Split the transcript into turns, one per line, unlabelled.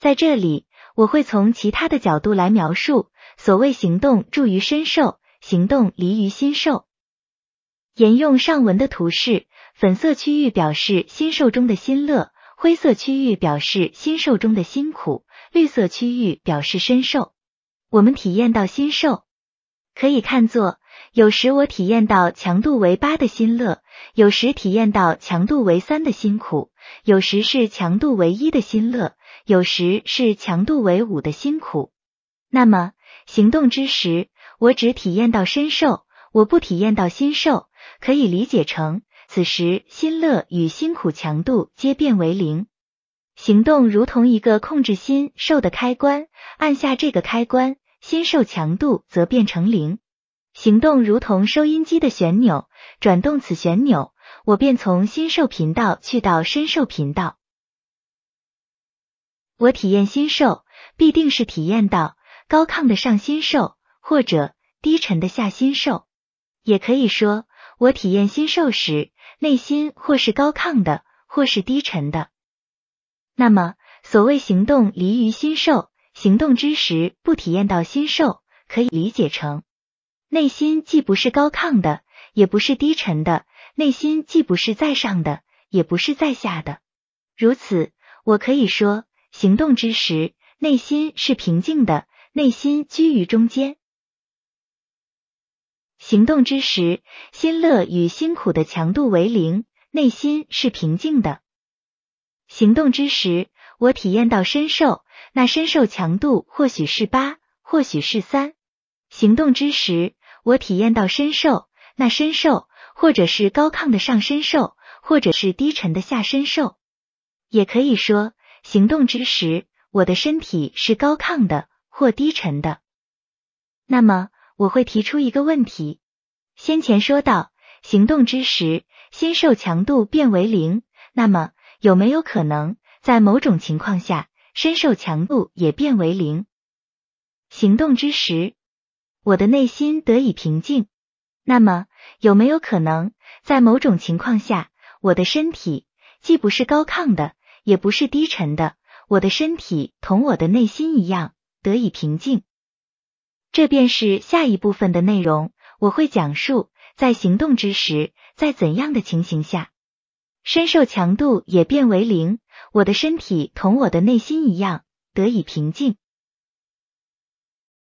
在这里，我会从其他的角度来描述所谓行动助于身受，行动离于心受。沿用上文的图示，粉色区域表示心受中的心乐，灰色区域表示心受中的辛苦，绿色区域表示身受。我们体验到心受，可以看作有时我体验到强度为八的心乐，有时体验到强度为三的辛苦，有时是强度为一的心乐，有时是强度为五的辛苦。那么行动之时，我只体验到身受，我不体验到心受，可以理解成此时心乐与辛苦强度皆变为零。行动如同一个控制心受的开关，按下这个开关，心受强度则变成零。行动如同收音机的旋钮，转动此旋钮，我便从心受频道去到身受频道。我体验心受，必定是体验到高亢的上心受，或者低沉的下心受。也可以说，我体验心受时，内心或是高亢的，或是低沉的。那么，所谓行动离于心受，行动之时不体验到心受，可以理解成内心既不是高亢的，也不是低沉的，内心既不是在上的，也不是在下的。如此，我可以说，行动之时，内心是平静的，内心居于中间。行动之时，心乐与辛苦的强度为零，内心是平静的。行动之时，我体验到身受，那身受强度或许是八，或许是三。行动之时，我体验到身受，那身受或者是高亢的上身受，或者是低沉的下身受。也可以说，行动之时，我的身体是高亢的或低沉的。那么，我会提出一个问题：先前说到，行动之时，心受强度变为零，那么。有没有可能在某种情况下，身受强度也变为零？行动之时，我的内心得以平静。那么，有没有可能在某种情况下，我的身体既不是高亢的，也不是低沉的，我的身体同我的内心一样得以平静？这便是下一部分的内容。我会讲述在行动之时，在怎样的情形下。身受强度也变为零，我的身体同我的内心一样得以平静。